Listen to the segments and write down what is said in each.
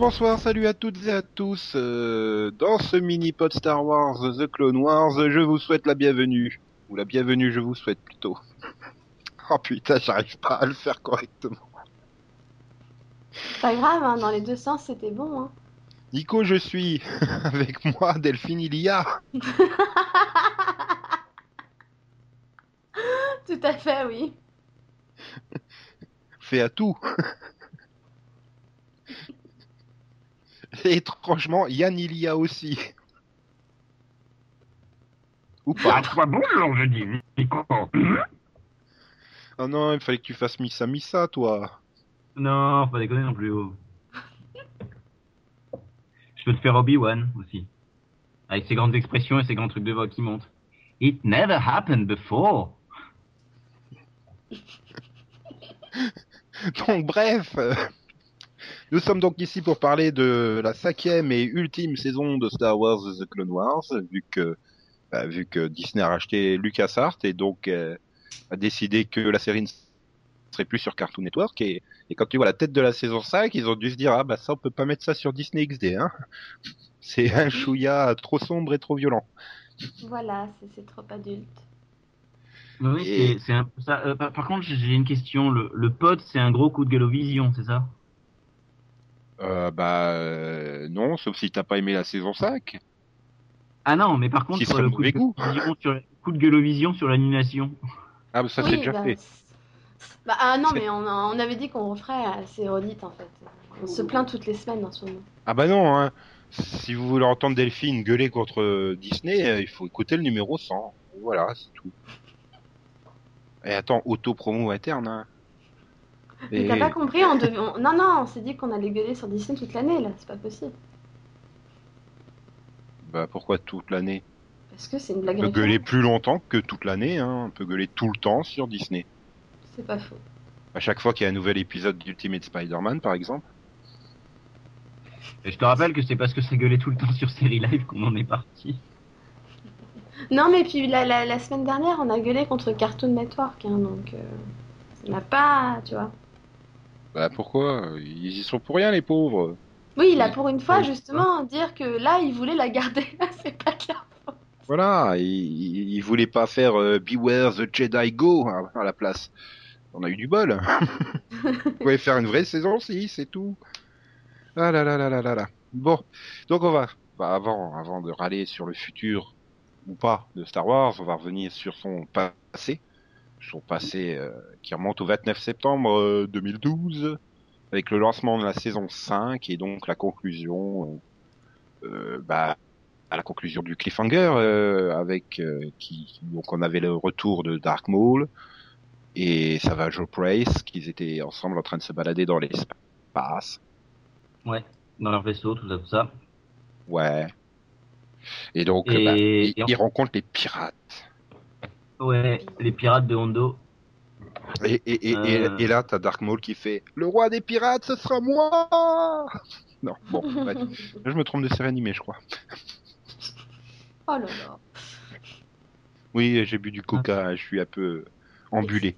bonsoir, salut à toutes et à tous. Euh, dans ce mini-pod Star Wars The Clone Wars, je vous souhaite la bienvenue. Ou la bienvenue, je vous souhaite plutôt. Oh putain, j'arrive pas à le faire correctement. Pas grave, hein, dans les deux sens, c'était bon. Hein. Nico, je suis avec moi, Delphine Ilia. Tout à fait, oui. Fait à tout. Et étrangement, Yann Ilia aussi. Ou pas. Quoi bonjour, je dis, Nico Oh non, il fallait que tu fasses Missa Missa, toi. Non, faut pas déconner non plus. oh. Je peux te faire Obi-Wan aussi. Avec ses grandes expressions et ses grands trucs de voix qui montent. It never happened before. Donc bref, nous sommes donc ici pour parler de la cinquième et ultime saison de Star Wars The Clone Wars, vu que bah, vu que Disney a racheté LucasArts et donc euh, a décidé que la série ne serait plus sur Cartoon Network et, et quand tu vois la tête de la saison 5, ils ont dû se dire ah bah ça on peut pas mettre ça sur Disney XD hein. C'est un chouïa trop sombre et trop violent. Voilà, c'est- trop adulte. Oui, Et- c'est- c'est un peu ça. Euh, par, par contre, j'ai une question. Le, le pod, c'est un gros coup de Galovision, c'est ça? Euh, bah euh, non, sauf si t'as pas aimé la saison 5. Ah non, mais par contre, sur le coup de, goût. Sur, coup de Galovision sur l'animation. Ah bah ça Oui, c'est déjà bah, fait. Bah, ah non, mais on, avait dit qu'on referait euh, c'est redite en fait. On se plaint toutes les semaines en ce moment. Ah bah non, hein. Si vous voulez entendre Delphine gueuler contre euh, Disney, il faut écouter le numéro 100. Voilà, c'est tout. Et attends, auto-promo interne, hein. Mais t'as pas compris on devait- on- Non, non, on s'est dit qu'on allait gueuler sur Disney toute l'année là, c'est pas possible. Bah pourquoi toute l'année? Parce que c'est une blague On peut gueuler plus longtemps que toute l'année, hein. On peut gueuler tout le temps sur Disney. C'est pas faux. À chaque fois qu'il y a un nouvel épisode d'Ultimate Spider-Man, par exemple. Et je te rappelle que c'est parce que ça gueulait tout le temps sur Série Live qu'on en est parti. Non, mais puis la, la, la semaine dernière, on a gueulé contre Cartoon Network, hein, donc euh, ça n'a pas, tu vois. Bah pourquoi? Ils y sont pour rien, les pauvres. Oui, là pour une fois, Oui. justement, dire que là, il voulait la garder, c'est pas clair. Voilà, ils, ils ils voulaient pas faire euh, Beware the Jedi Go à, à la place. On a eu du bol. Vous pouvez faire une vraie saison si, c'est tout. Ah là là là là là là. Bon, donc on va, bah avant, avant de râler sur le futur ou pas de Star Wars, on va revenir sur son passé, son passé euh, qui remonte au 29 septembre euh, 2012, avec le lancement de la saison 5 et donc la conclusion, euh, euh, bah à la conclusion du cliffhanger euh, avec euh, qui donc on avait le retour de Dark Maul et Savage Prace qu'ils étaient ensemble en train de se balader dans l'espace. Ouais, dans leur vaisseau, tout ça, tout ça. Ouais. Et donc Et- bah, ils, et en- ils rencontrent les pirates. Ouais, les pirates de Hondo. Et, et, et, et- Euh. et là t'as Dark Maul qui fait le roi des pirates ce sera moi. Non bon je me trompe de série animée je crois. Oh là là. Oui j'ai bu du coca je suis un peu embulé.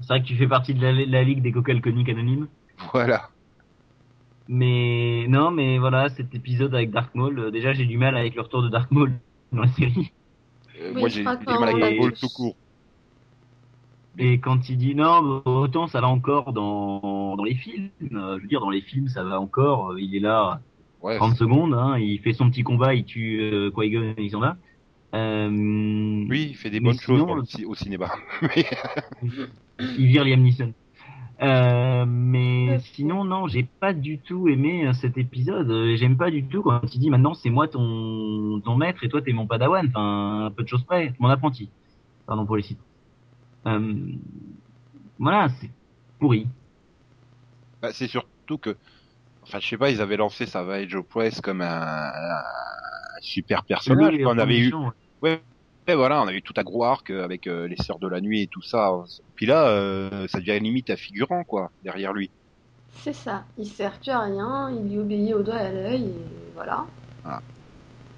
C'est vrai que tu fais partie de la, la ligue des coca alcooliques anonymes. Voilà. Mais non, mais voilà, cet épisode avec Dark Maul, euh, déjà j'ai du mal avec le retour de Dark Maul dans la série. Euh, Oui, moi je j'ai du mal avec l'a tous. tout court. Et quand il dit non, autant ça va encore dans, dans les films. Euh, je veux dire, dans les films, ça va encore. euh, Il est là Ouais. 30 secondes, hein, il fait son petit combat, il tue euh, Qui-Gon et ils sont là. Euh, Oui, il fait des bonnes choses sinon, le ci- au cinéma. Il vire Liam Neeson. Euh, mais Ouais. sinon, non, j'ai pas du tout aimé euh, cet épisode. Euh, J'aime pas du tout quand il dit maintenant c'est moi ton, ton maître et toi t'es mon padawan. Enfin, un peu de choses près, mon apprenti. Pardon pour les sites. Euh, voilà, c'est pourri. Bah, c'est surtout que, enfin, je sais pas, ils avaient lancé Savage Press comme un, un super personnage. Oui, on avait eu, ouais. Ouais, voilà, on avait eu tout un gros arc euh, avec euh, les Sœurs de la Nuit et tout ça. Puis là, euh, ça devient limite un figurant, quoi, derrière lui. C'est ça, il sert plus à rien, il lui obéit au doigt et à l'œil, et voilà.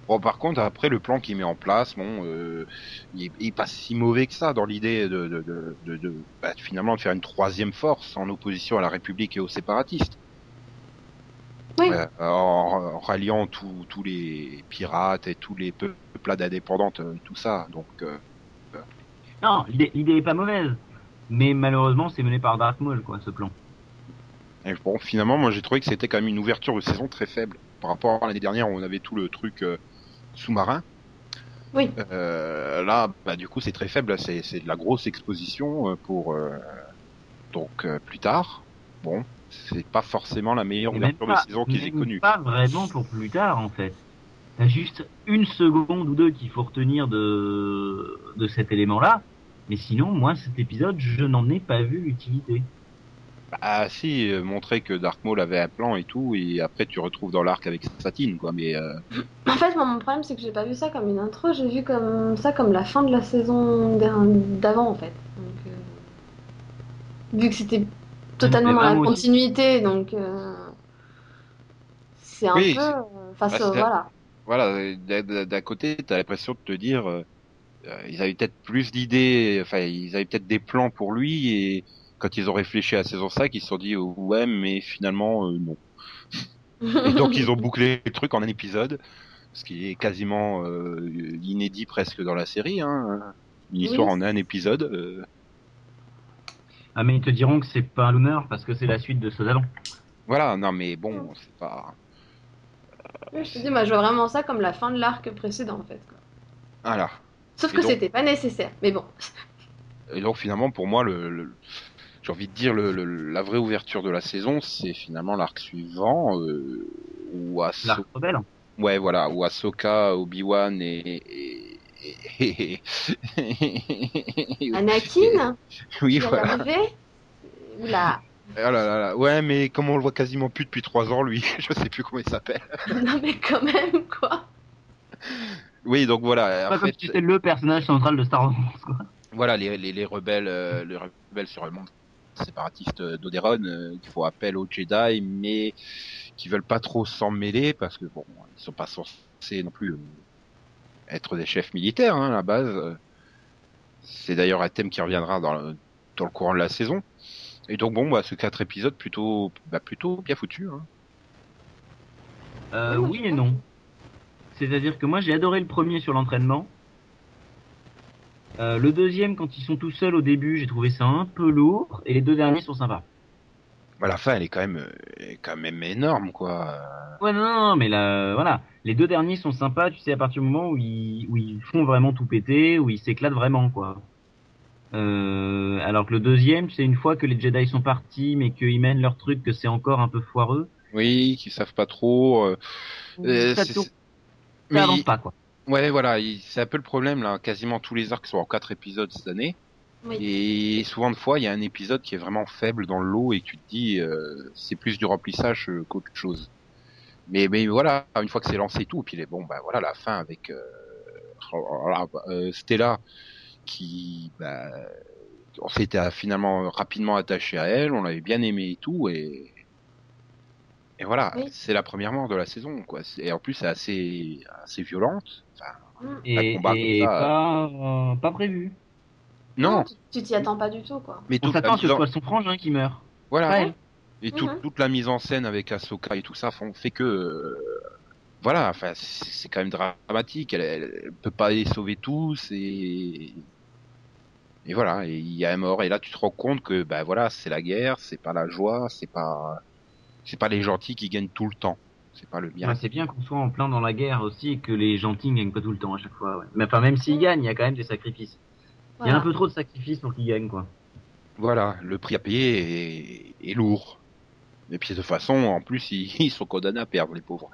Bon, par contre, après, le plan qu'il met en place, bon, euh, il, est- il pas si mauvais que ça dans l'idée de, de, de, de, de- bah, finalement de faire une troisième force en opposition à la République et aux séparatistes. Oui. euh, en, ralliant tous les pirates et tous les peu- peuplades indépendantes, euh, tout ça. Donc, euh, Non, l'idée est pas mauvaise. Mais malheureusement, c'est mené par Dark Maul, quoi, ce plan. et bon, finalement, moi j'ai trouvé que c'était quand même une ouverture de saison très faible par rapport à l'année dernière où on avait tout le truc euh, sous-marin. Oui. Euh, là, bah, du coup, c'est très faible. C'est de la grosse exposition euh, pour euh, donc euh, plus tard. Bon, c'est pas forcément la meilleure ouverture pas- de saison qu'ils aient connue. Pas vraiment pour plus tard, en fait. T'as juste une seconde ou deux qu'il faut retenir de, de cet élément-là. Mais sinon, moi, cet épisode, je n'en ai pas vu l'utilité. Ah si, euh, montrer que Dark Maul avait un plan et tout, et après tu retrouves dans l'arc avec Satine, quoi. Mais euh, En fait, moi, mon problème, c'est que j'ai pas vu ça comme une intro, j'ai vu comme ça comme la fin de la saison d'avant, en fait. Donc, euh, Vu que c'était totalement dans la aussi. continuité, donc euh, c'est un Oui, peu c'est- euh, face bah, voilà. voilà, d'un- côté, t'as l'impression de te dire, euh, euh, ils avaient peut-être plus d'idées, enfin, ils avaient peut-être des plans pour lui, et quand ils ont réfléchi à la saison 5, ils se sont dit, oh, ouais, mais finalement, euh, non. Et donc ils ont bouclé le truc en un épisode, ce qui est quasiment euh, inédit presque dans la série, hein. Une histoire Oui. en un épisode. Ah, mais ils te diront que c'est pas un Lunar parce que c'est la suite de ceux d'avant. Voilà, non mais bon, c'est pas. Oui, je te dis, moi, je vois vraiment ça comme la fin de l'arc précédent, en fait. quoi. Voilà. Sauf Et que donc- c'était pas nécessaire, mais bon. Et donc finalement, pour moi, le, le- j'ai envie de dire le, le- la vraie ouverture de la saison, c'est finalement l'arc suivant euh, où Ahso- L'arc rebelle. ouais voilà, où Ahsoka, et, et- et- Anakin, oui voilà. Oula. Oh là là là. Ouais, mais comme on le voit quasiment plus depuis trois ans, lui, je sais plus comment il s'appelle. non, mais quand même, quoi. Oui, donc voilà. Pas En comme fait, si c'était le personnage central de Star Wars, quoi. voilà les, les, les rebelles, euh, les rebelles sur le monde séparatiste d'Oderon euh, qui font appel aux Jedi, mais qui veulent pas trop s'en mêler parce que bon, ils sont pas censés non plus euh, être des chefs militaires hein, à la base. Euh, C'est d'ailleurs un thème qui reviendra dans le, dans le courant de la saison. Et donc bon, bah, ce quatre épisodes plutôt, bah, plutôt bien foutu. Hein. Euh, Oui, et non. C'est-à-dire que moi j'ai adoré le premier sur l'entraînement. Euh, le deuxième, quand ils sont tout seuls au début, j'ai trouvé ça un peu lourd. Et les deux derniers sont sympas. Bah, la fin, elle est quand même, elle est quand même énorme, quoi. Ouais, non, non, mais là, voilà. Les deux derniers sont sympas, tu sais, à partir du moment où ils, où ils font vraiment tout péter, où ils s'éclatent vraiment, quoi. Euh, alors que le deuxième, tu sais, une fois que les Jedi sont partis, mais qu'ils mènent leur truc, que c'est encore un peu foireux, Oui, qui savent pas trop. euh, euh, ça, c'est- tourne- c'est- ça mais avance pas, quoi. ouais, voilà, il- c'est un peu le problème là. Quasiment tous les arcs sont en quatre épisodes cette année, Oui. et souvent de fois, il y a un épisode qui est vraiment faible dans le lot et tu te dis, euh, c'est plus du remplissage euh, qu'autre chose. Mais mais voilà, une fois que c'est lancé et tout, puis les, bon, bah voilà, la fin avec euh, voilà, euh, Stella qui, bah, on s'était finalement rapidement attaché à elle, on l'avait bien aimé et tout, et et voilà, Oui. c'est la première mort de la saison, quoi. Et en plus, c'est assez, assez violente. Enfin, Mm. Et, et ça, pas, euh, pas prévu. Non, tu- t'y attends pas du tout, quoi. mais On s'attend à ce que ce soit son frangin qui meurt. voilà, et toute, Mhm. toute la mise en scène avec Ahsoka et tout ça font, fait que, euh, voilà, enfin, c'est quand même dramatique. Elle, elle, elle peut pas les sauver tous et et voilà, et il y a un mort. Et là, tu te rends compte que, ben voilà, c'est la guerre, c'est pas la joie, c'est pas, c'est pas les gentils qui gagnent tout le temps. C'est pas le bien. Ouais, c'est bien qu'on soit en plein dans la guerre aussi et que les gentils ne gagnent pas tout le temps à chaque fois. Ouais. Mais enfin, même s'ils gagnent, il y a quand même des sacrifices. Il y a un peu trop de sacrifices pour qu'ils gagnent, quoi. Voilà, le prix à payer est, est lourd. Et puis de toute façon, en plus, ils, ils sont condamnés à perdre, les pauvres.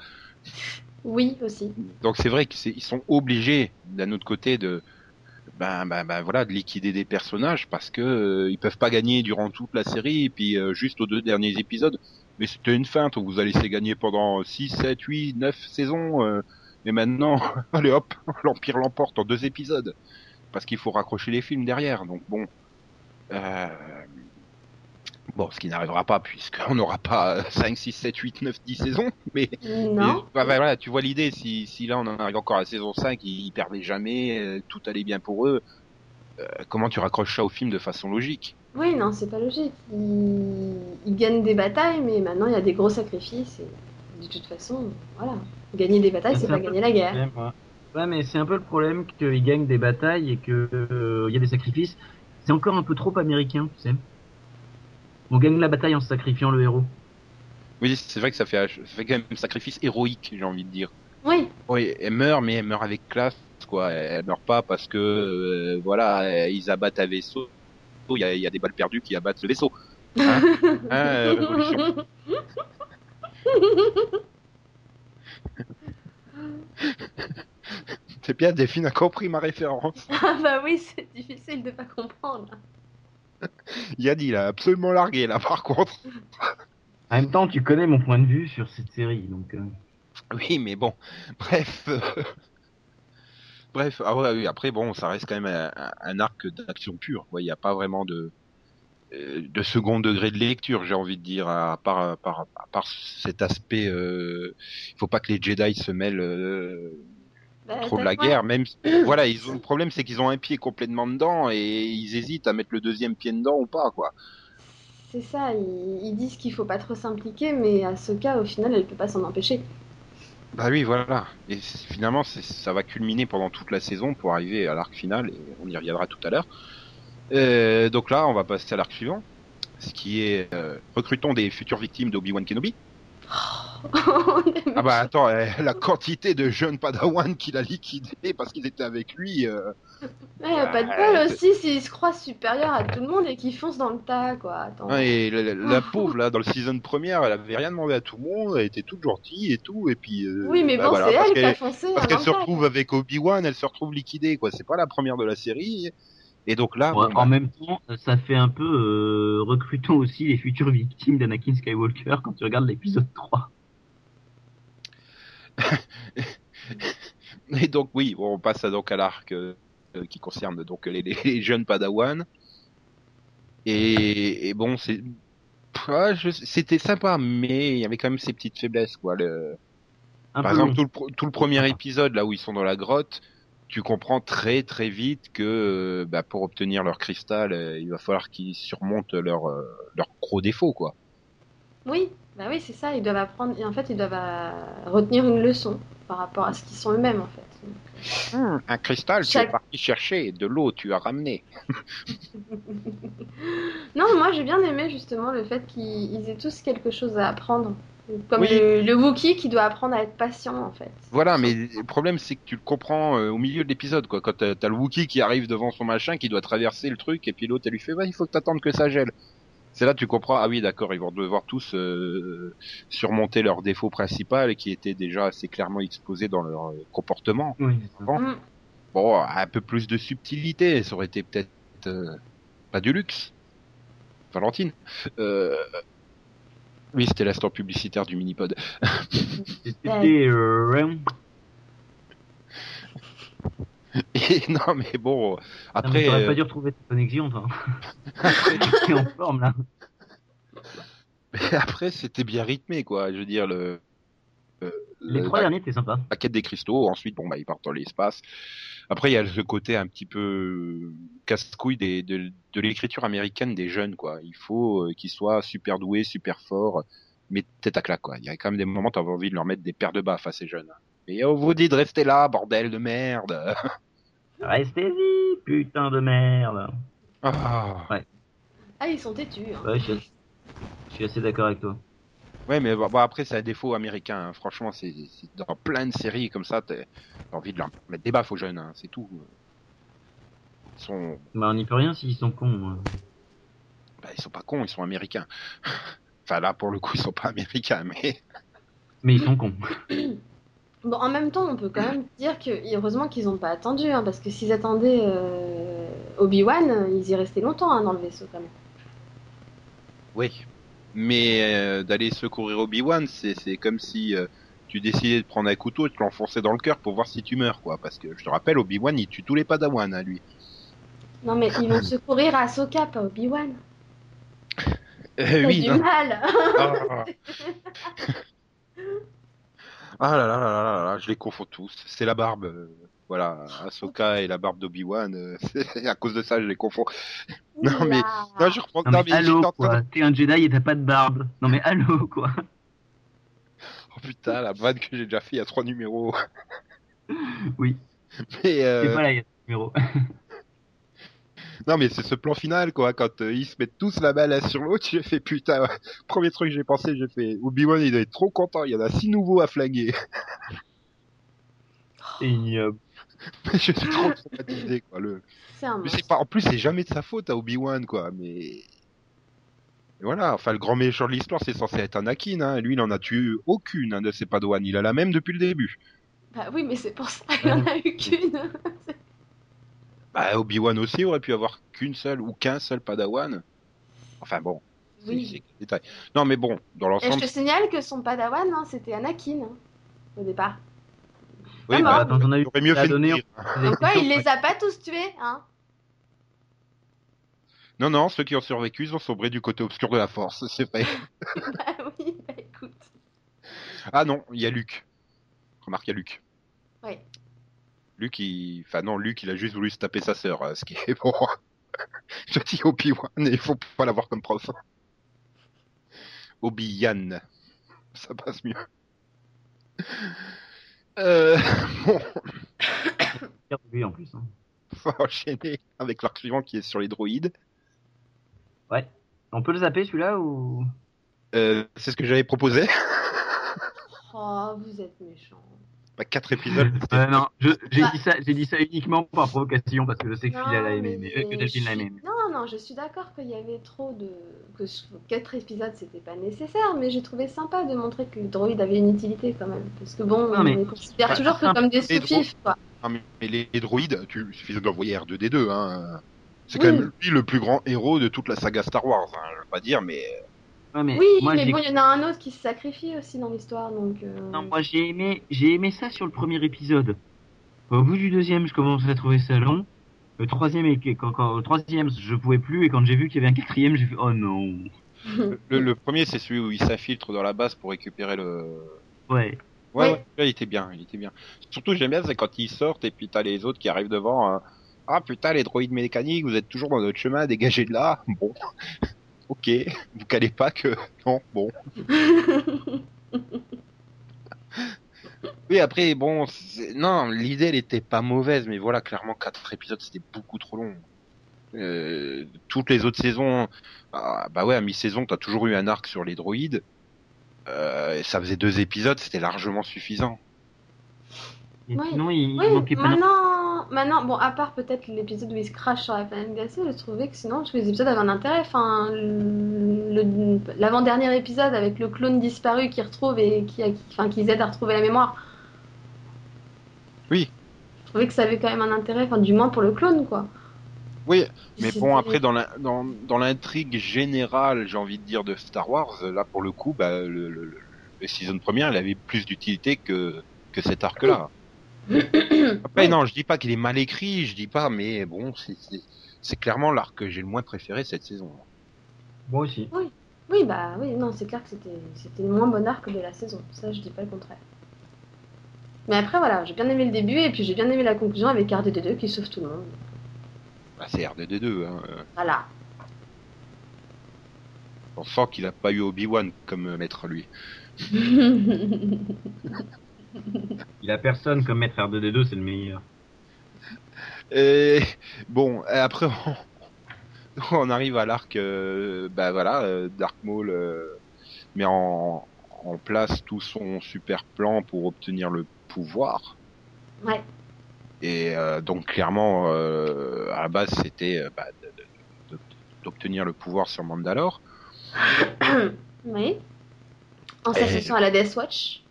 Oui, aussi. Donc c'est vrai qu'ils sont obligés, d'un autre côté, de ben, ben, ben voilà, de liquider des personnages parce que euh, ils peuvent pas gagner durant toute la série et puis euh, juste aux deux derniers épisodes. Mais c'était une feinte, on vous a laissé gagner pendant 6, 7, 8, 9 saisons. euh, et maintenant, allez hop, l'Empire l'emporte en deux épisodes. Parce qu'il faut raccrocher les films derrière. Donc bon, euh, Bon, ce qui n'arrivera pas puisqu'on n'aura pas 5, 6, 7, 8, 9, 10 saisons. Mais, Non. mais- voilà, tu vois l'idée, si, si là on en arrive encore à la saison 5, ils, ils perdaient jamais, euh, tout allait bien pour eux, euh, comment tu raccroches ça au film de façon logique? Oui, non, c'est pas logique. Ils... ils gagnent des batailles, mais maintenant il y a des gros sacrifices. Et... de toute façon, voilà. Gagner des batailles, c'est pas gagner la guerre. Ouais. Ouais, mais c'est un peu le problème qu'ils gagnent des batailles et que euh, il y a des sacrifices. C'est encore un peu trop américain, tu sais. On gagne la bataille en sacrifiant le héros. Oui, c'est vrai que ça fait, ça fait quand même un sacrifice héroïque, j'ai envie de dire. Oui, Oui, elle meurt, mais elle meurt avec classe, quoi. Elle meurt pas parce que, euh, voilà, ils abattent un vaisseau. Il y, a, il y a des balles perdues qui abattent le vaisseau. Hein Hein, euh. C'est bien, Delphine a compris ma référence. ah bah oui, c'est difficile de pas comprendre. Yann, il a absolument largué, là, par contre. En même temps, tu connais mon point de vue sur cette série, donc. euh, Oui, mais bon, bref. euh, Bref, ah ouais, oui, après, bon, ça reste quand même un, arc d'action pure. Il n'y a pas vraiment de, euh, de second degré de lecture, j'ai envie de dire, à part, à part, à part cet aspect. euh, Il faut pas que les Jedi se mêlent euh, Bah, trop de la quoi guerre. Même, voilà, ils ont le problème, c'est qu'ils ont un pied complètement dedans et ils hésitent à mettre le deuxième pied dedans ou pas, quoi. C'est ça, ils, ils disent qu'il faut pas trop s'impliquer, mais à ce cas, au final, elle peut pas s'en empêcher. Bah oui, voilà. Et finalement, ça va culminer pendant toute la saison pour arriver à l'arc final, et on y reviendra tout à l'heure. Euh, donc là, on va passer à l'arc suivant, ce qui est euh, recrutons des futures victimes d'Obi-Wan Kenobi. Ah bah attends, euh, la quantité de jeunes Padawan qu'il a liquidés parce qu'ils étaient avec lui. euh, Ouais, a pas de Ouais, bol aussi s'ils se croient supérieurs à tout le monde et qu'ils foncent dans le tas, quoi. Attends. et la, la- la pauvre là, dans le season première, elle avait rien demandé à tout le monde, elle était toute gentille et tout, et puis. euh, oui, mais bah bon, voilà, c'est elle qui a foncé. Parce qu'elle le se retrouve avec Obi-Wan, elle se retrouve liquidée, quoi. C'est pas la première de la série. Et donc là, ouais, bon, bah, En même temps, ça fait un peu euh, recrutons aussi les futures victimes d'Anakin Skywalker quand tu regardes l'épisode 3. Et donc oui, bon, on passe à, donc à l'arc euh, euh, qui concerne donc les, jeunes Padawan. Et, et bon, c'est Pff, ah, je- c'était sympa, mais il y avait quand même ces petites faiblesses, quoi. Le- Un Par peu exemple, tout le, pro- tout le premier épisode, là où ils sont dans la grotte, tu comprends très très vite que euh, bah, pour obtenir leur cristal, il va falloir qu'ils surmontent leurs euh, leurs gros défauts, quoi. Oui, bah oui, c'est ça. Ils doivent apprendre. Et en fait, ils doivent euh, retenir une leçon par rapport à ce qu'ils sont eux-mêmes, en fait. Donc, Un cristal, tu Chaque- es parti chercher, de l'eau, tu as ramené. Non, moi j'ai bien aimé justement le fait qu'ils ils aient tous quelque chose à apprendre. Comme Oui. le, le Wookie qui doit apprendre à être patient en fait. Voilà, mais le problème c'est que tu le comprends euh, au milieu de l'épisode, quoi. Quand t'as t'as le Wookie qui arrive devant son machin, qui doit traverser le truc, et puis l'autre elle lui fait, ouais, il faut que t'attendes que ça gèle. C'est là que tu comprends, ah oui, d'accord, ils vont devoir tous euh, surmonter leur défaut principal, qui était déjà assez clairement exposé dans leur euh, comportement. Oui. Bon. Bon, un peu plus de subtilité, ça aurait été peut-être euh, pas du luxe. Valentine. Euh... Oui, c'était l'instant publicitaire du mini-pod. C'était euh, Et non, mais bon, Après, t'aurais euh, pas dû retrouver ta connexion, toi. après, en forme là. Mais après, c'était bien rythmé, quoi. Je veux dire, le, euh, Les le- trois derniers, t'es sympa. la quête des cristaux. Ensuite, bon, bah, ils partent dans l'espace. Après, il y a ce côté un petit peu euh, casse-couille des, de, de l'écriture américaine des jeunes, quoi. Il faut euh, qu'ils soient super doués, super forts, mais tête à claque, quoi. Il y a quand même des moments, t'as envie de leur mettre des paires de baffes à ces jeunes. Et on vous dit de rester là, bordel de merde. Restez-y, putain de merde. Ah. Ah, ils sont têtus. hein. Ouais, je suis, je suis assez d'accord avec toi. Ouais, mais bon, bon, après, c'est un défaut américain. hein. Franchement, c'est dans plein de séries comme ça, t'as t'as envie de leur mettre des baffes aux jeunes, hein. c'est tout. Ils sont, Bah, on n'y peut rien s'ils sont cons. hein. bah, ils sont pas cons, ils sont américains. enfin, là, pour le coup, ils sont pas américains, mais Mais ils sont cons. Bon, en même temps, on peut quand même dire que heureusement qu'ils n'ont pas attendu, hein, parce que s'ils attendaient euh, Obi-Wan, ils y restaient longtemps hein, dans le vaisseau quand même. oui. Mais euh, d'aller secourir Obi-Wan, c'est c'est comme si euh, tu décidais de prendre un couteau et de te l'enfoncer dans le cœur pour voir si tu meurs, quoi. Parce que je te rappelle, Obi-Wan, il tue tous les Padawan, hein, lui. Non, mais ils vont secourir Ahsoka, pas Obi-Wan. Oui, du non. mal. Ah. Ah là là là là là là, je les confonds tous. C'est la barbe, euh, voilà, Ahsoka et la barbe d'Obi-Wan. euh, c'est à cause de ça, je les confonds. Non, mais-. Non, je reprends. Non, Non, mais allô, quoi. T'es un Jedi et t'as pas de barbe. Non, mais allô, quoi. Oh putain, la vanne que j'ai déjà fait il y a trois numéros. Oui. Mais euh, C'est pas là, il y a ce numéro. non, mais c'est ce plan final, quoi. Quand euh, ils se mettent tous la balle l'un sur l'autre, j'ai fait putain. ouais. Premier truc que j'ai pensé, j'ai fait Obi-Wan, il doit être trop content. Il y en a six nouveaux à flaguer. Ignoble. je suis trop traumatisé, quoi. Le... Mais pas, en plus, c'est jamais de sa faute à Obi-Wan, quoi. Mais Et voilà. Enfin, le grand méchant de l'histoire, c'est censé être Anakin. Hein. Lui, il en a tué aucune hein, de ses padawans. Il a la même depuis le début. Bah oui, mais c'est pour ça qu'il en a eu qu'une. Bah, Obi-Wan aussi aurait pu avoir qu'une seule ou qu'un seul padawan. Enfin bon, Oui. détails. Non, mais bon, dans Et je l'ensemble, te signale que son padawan, hein, c'était Anakin, hein, au départ. oui, Ah, bah, j'en ai eu mieux fait de donner. dire. Donc quoi, il les a pas tous tués, hein Non, non, ceux qui ont survécu, ils ont sombré du côté obscur de la force, c'est vrai. Bah oui, bah écoute. Ah non, il y a Luke. Remarque, il y a Luke. Oui. Luke, il... Enfin non, Luke, il a juste voulu se taper sa sœur, euh, ce qui est bon. Je dis Obi-Wan, et il faut pas l'avoir comme prof. Obi-Yan. Ça passe mieux. Euh... Bon, en plus. hein. on va enchaîner avec l'arc suivant qui est sur les droïdes. Ouais. On peut le zapper celui-là ou? Euh, c'est ce que j'avais proposé. Oh, vous êtes méchant. Pas quatre épisodes. Euh, Non, j'ai Bah. dit ça, j'ai dit ça uniquement par provocation parce que je sais que Non, Phil elle a aimé, mais mais euh, que Delphine je l'a aimé. Non, non, je suis d'accord qu'il y avait trop de. que ce- quatre épisodes c'était pas nécessaire, mais j'ai trouvé sympa de montrer que le droïde avait une utilité quand même. Parce que bon, Non, mais- on les considère Bah, toujours que simple. comme des sous-fifs, quoi. Ah, mais les, les droïdes, tu il suffit d'envoyer R2D2. Hein. C'est Oui. quand même lui le plus grand héros de toute la saga Star Wars. Hein. Je veux pas dire, mais Ouais, mais Oui, moi, mais bon, il y en a un autre qui se sacrifie aussi dans l'histoire, donc. euh, Non, moi j'ai aimé, j'ai aimé ça sur le premier épisode. Au bout du deuxième, je commence à trouver ça long. Le troisième, et quand, quand- le troisième, je pouvais plus, et quand j'ai vu qu'il y avait un quatrième, j'ai fait oh non. le, le premier c'est celui où il s'infiltre dans la base pour récupérer le. Ouais. Ouais, Oui. ouais, là, il était bien, il était bien. Surtout j'aime bien c'est quand ils sortent et puis t'as les autres qui arrivent devant. hein. Ah putain les droïdes mécaniques, vous êtes toujours dans notre chemin, dégagez de là. Bon, ok, vous calez pas que non, bon. Oui après bon, c'est- non l'idée elle était pas mauvaise, mais voilà clairement quatre épisodes c'était beaucoup trop long. Euh, toutes les autres saisons, ah, bah ouais à mi-saison t'as toujours eu un arc sur les droïdes. Euh, et ça faisait deux épisodes, c'était largement suffisant. Et Oui. sinon, il, il Oui, manquait pas. maintenant, maintenant, bon, à part peut-être l'épisode où il se crache sur la planète glacée, je trouvais que sinon, tous les épisodes avaient un intérêt. Enfin, l'avant-dernier épisode avec le clone disparu qui retrouve et qui, qui, enfin, qui aide à retrouver la mémoire. Oui. Je trouvais que ça avait quand même un intérêt, enfin, du moins pour le clone, quoi. Oui, mais bon après dans la, dans, dans l'intrigue générale, j'ai envie de dire de Star Wars, là pour le coup, bah, le, le, le, le season première, il avait plus d'utilité que que cet arc-là. Après Oui. non, je dis pas qu'il est mal écrit, je dis pas, mais bon, c'est c'est- c'est clairement l'arc que j'ai le moins préféré cette saison. Moi aussi. Oui, bah oui, non, c'est clair que c'était c'était le moins bon arc de la saison. Ça, je dis pas le contraire. Mais après, voilà, j'ai bien aimé le début et puis j'ai bien aimé la conclusion avec RD2 qui sauve tout le monde. Bah, c'est R2D2, hein. euh, Voilà. On sent qu'il a pas eu Obi-Wan comme maître lui. Il a personne comme maître R2D2, c'est le meilleur. Et bon, et après on, on arrive à l'arc, euh, bah voilà, euh, Dark Maul euh, met en, en place tout son super plan pour obtenir le pouvoir. ouais. Et euh, donc clairement, euh, à la base, c'était euh, bah, d'obtenir le pouvoir sur Mandalore. oui. En Et- s'associant à la Death Watch.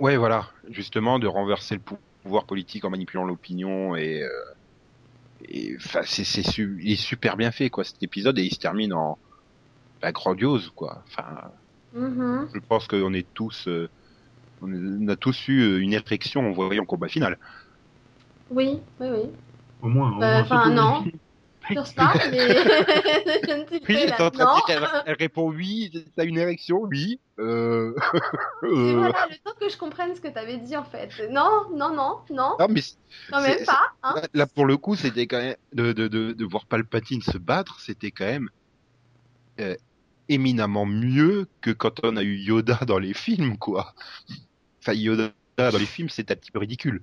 Ouais, voilà, justement, de renverser le pou- pouvoir politique en manipulant l'opinion et euh, et enfin c'est c'est su- il est super bien fait quoi cet épisode et il se termine en bah, grandiose quoi. Enfin, Mhm. je pense qu'on est tous euh, on est- on a tous eu euh, une érection en voyant le combat final. Oui, oui, oui. Au moins. au Euh, moins, enfin, surtout- non. Sur ça, mais je ne sais Oui, j'étais en train de qu'elle elle répond oui, t'as une érection, oui. Euh... Euh, voilà, le temps que je comprenne ce que tu avais dit en fait. Non, non, non, non, Non mais quand même pas. Hein. Là, là, pour le coup, c'était quand même de, de, de, de voir Palpatine se battre, c'était quand même euh, éminemment mieux que quand on a eu Yoda dans les films, quoi. enfin Yoda dans les films, c'est un petit peu ridicule.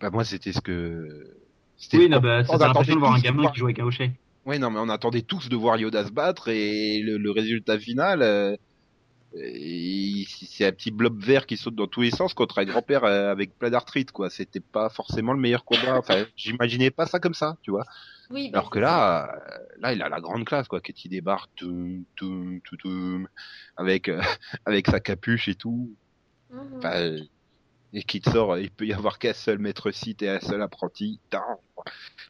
Bah moi, c'était ce que. C'était- Oui, non, bah, on c'est attendait l'impression de voir un tous gamin qui joue avec un hochet. Ouais, non, mais on attendait tous de voir Yoda se battre et le, le résultat final, euh, c'est un petit blob vert qui saute dans tous les sens contre un grand-père euh, avec plein d'arthrite, quoi. C'était pas forcément le meilleur combat. Enfin, j'imaginais pas ça comme ça, tu vois. Oui, bah, Alors que c'est ça. là, là, il a la grande classe, quoi. Quand il débarque, toum, toum, toum, toum, avec euh, avec sa capuche et tout. Mhm. Enfin, et qui te sort, il peut y avoir qu'un seul maître site et un seul apprenti.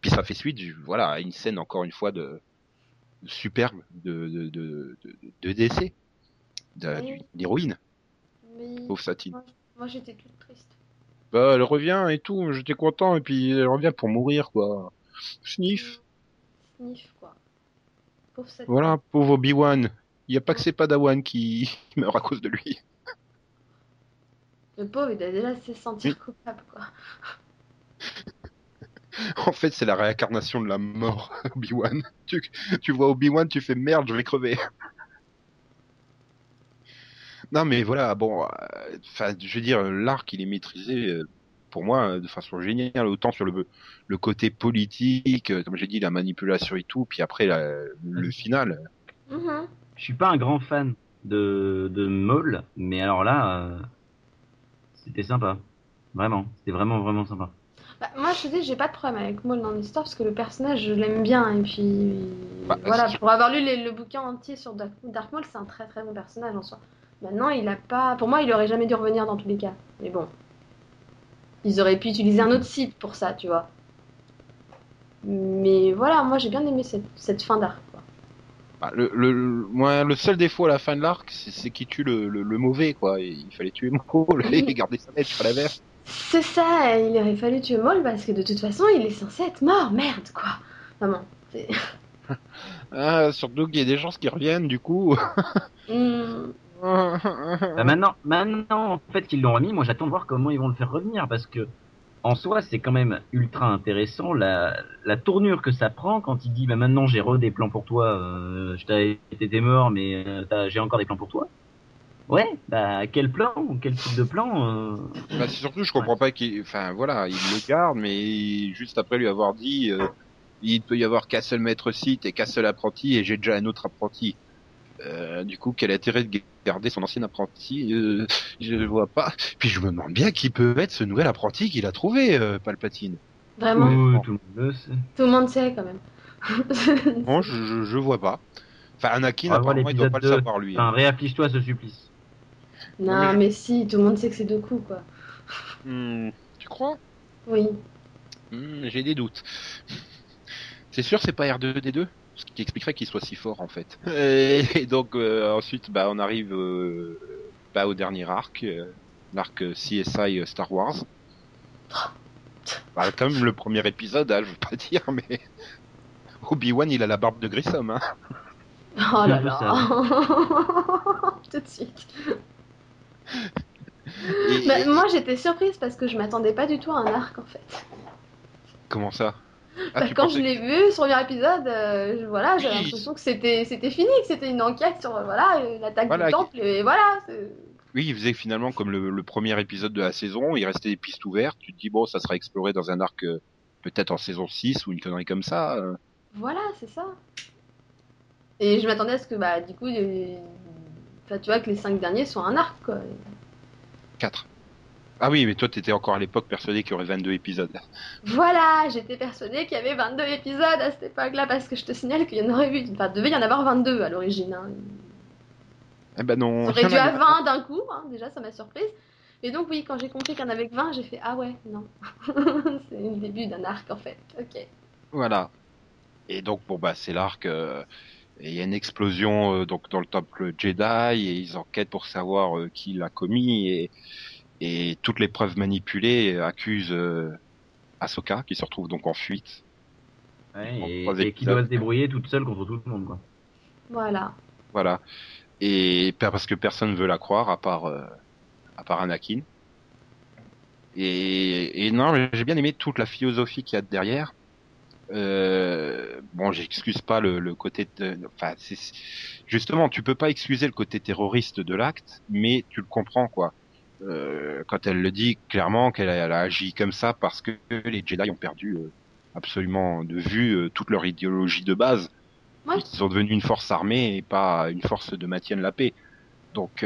Puis ça fait suite, voilà, à une scène encore une fois de, de superbe de de de de, décès de- Oui. d'une héroïne, Oui. pauvre Satine. Moi, moi, j'étais toute triste. Bah, elle revient et tout, j'étais content et puis elle revient pour mourir, quoi. Sniff. Sniff, quoi. Pauvre cette Voilà, pauvre Obi-Wan. Il n'y a pas que ses Padawan qui meurent à cause de lui. Le pauvre, il doit déjà se sentir coupable, quoi. En fait, c'est la réincarnation de la mort, Obi-Wan. Tu, tu vois Obi-Wan, tu fais merde, je vais crever. Non, mais voilà, bon, euh, enfin, je veux dire, l'arc, il est maîtrisé, euh, pour moi, de façon géniale, autant sur le, le côté politique, euh, comme j'ai dit, la manipulation et tout, puis après, la- le final. Mhm. Je suis pas un grand fan de, de Maul, mais alors là, euh, c'était sympa. Vraiment, c'était vraiment, vraiment sympa. Bah, moi, je te dis, j'ai pas de problème avec Maul dans l'histoire parce que le personnage, je l'aime bien. Et puis, Bah, voilà, pour avoir lu les- le bouquin entier sur Dark, Dark Maul, c'est un très très bon personnage en soi. Maintenant, il a pas. Pour moi, il aurait jamais dû revenir dans tous les cas. Mais bon. Ils auraient pu utiliser un autre site pour ça, tu vois. Mais voilà, moi j'ai bien aimé cette, cette fin d'arc. Bah, le, le, le- moi, le seul défaut à la fin de l'arc, c'est qu'il tue le, le, le mauvais, quoi. Il fallait tuer Maul et garder sa tête sur la verre. C'est ça, il aurait fallu tuer Maul parce que de toute façon, il est censé être mort, merde quoi. Vraiment. c'est- Ah, surtout qu'il y a des gens qui reviennent, du coup. Hmm. Bah, maintenant, maintenant, en fait, qu'ils l'ont remis, moi j'attends de voir comment ils vont le faire revenir parce que, en soi, c'est quand même ultra intéressant la, la tournure que ça prend quand il dit, bah maintenant j'ai re des plans pour toi, euh, je t'avais- t'étais mort, mais euh, j'ai encore des plans pour toi. Ouais, bah quel plan, quel type de plan euh, Bah, c'est surtout, je comprends pas qu'il, enfin, voilà, il le garde, mais juste après lui avoir dit, euh, il peut y avoir qu'un seul maître site et qu'un seul apprenti, et j'ai déjà un autre apprenti. Euh, du coup, quel intérêt de garder son ancien apprenti euh, Je ne vois pas. Puis je me demande bien qui peut être ce nouvel apprenti qu'il a trouvé, euh, Palpatine. Vraiment, tout le monde sait. tout le monde sait quand même. Bon, je, je, je vois pas. Enfin, Anakin, apparemment, il doit pas le savoir, lui. Enfin, réafflige-toi à ce supplice. non, mais si, tout le monde sait que c'est Doku quoi. Hmm, tu crois? Oui. Hmm, J'ai des doutes. C'est sûr, c'est pas R2D2 Ce qui expliquerait qu'il soit si fort en fait. Et, et donc euh, ensuite, bah, on arrive euh, bah, au dernier arc, euh, l'arc CSI Star Wars. Bah, quand même le premier épisode, hein, je veux pas dire, mais Obi-Wan, il a la barbe de Grissom. Hein. Oh là là. Tout de suite. Et- Bah, moi j'étais surprise parce que je m'attendais pas du tout à un arc en fait. Comment ça? Ah, Bah, quand je l'ai vu sur le premier épisode, euh, voilà, j'avais Oui. l'impression que c'était c'était fini, que c'était une enquête sur euh, voilà l'attaque Voilà, du temple et voilà. Oui, il faisait finalement comme le, le premier épisode de la saison, il restait des pistes ouvertes, tu te dis bon, ça sera exploré dans un arc euh, peut-être en saison 6 ou une connerie comme ça. euh. Voilà, c'est ça. Et je m'attendais à ce que bah du coup, enfin, tu vois que les cinq derniers soient un arc quoi. 4. Ah oui, mais toi t'étais encore à l'époque persuadé qu'il y aurait 22 épisodes. Voilà, j'étais persuadée qu'il y avait 22 épisodes à cette époque-là parce que je te signale qu'il y en aurait eu, enfin devait y en avoir 22 à l'origine. Hein. Eh ben non. Ça aurait dû à 20 d'un coup, hein, déjà ça m'a surprise. Et donc oui, quand j'ai compris qu'il y en avait que 20, j'ai fait ah ouais, non. c'est le début d'un arc en fait. Ok. Voilà. Et donc bon bah c'est l'arc. euh, et il y a une explosion euh, donc dans le temple Jedi et ils enquêtent pour savoir euh, qui l'a commis et et toutes les preuves manipulées euh, accusent euh, Ahsoka qui se retrouve donc en fuite. Ouais, et, qui doit se débrouiller toute seule contre tout le monde, quoi. Voilà. Voilà. Et pa- parce que personne veut la croire à part euh, à part Anakin. Et, et non, mais j'ai bien aimé toute la philosophie qu'il y a derrière. Euh, bon, j'excuse pas le, le côté, de- enfin, justement, tu peux pas excuser le côté terroriste de l'acte, mais tu le comprends quoi. Euh, quand elle le dit clairement qu'elle a, agi comme ça parce que les Jedi ont perdu euh, absolument de vue euh, toute leur idéologie de base. Ouais. Ils sont devenus une force armée et pas une force de maintien de la paix. Donc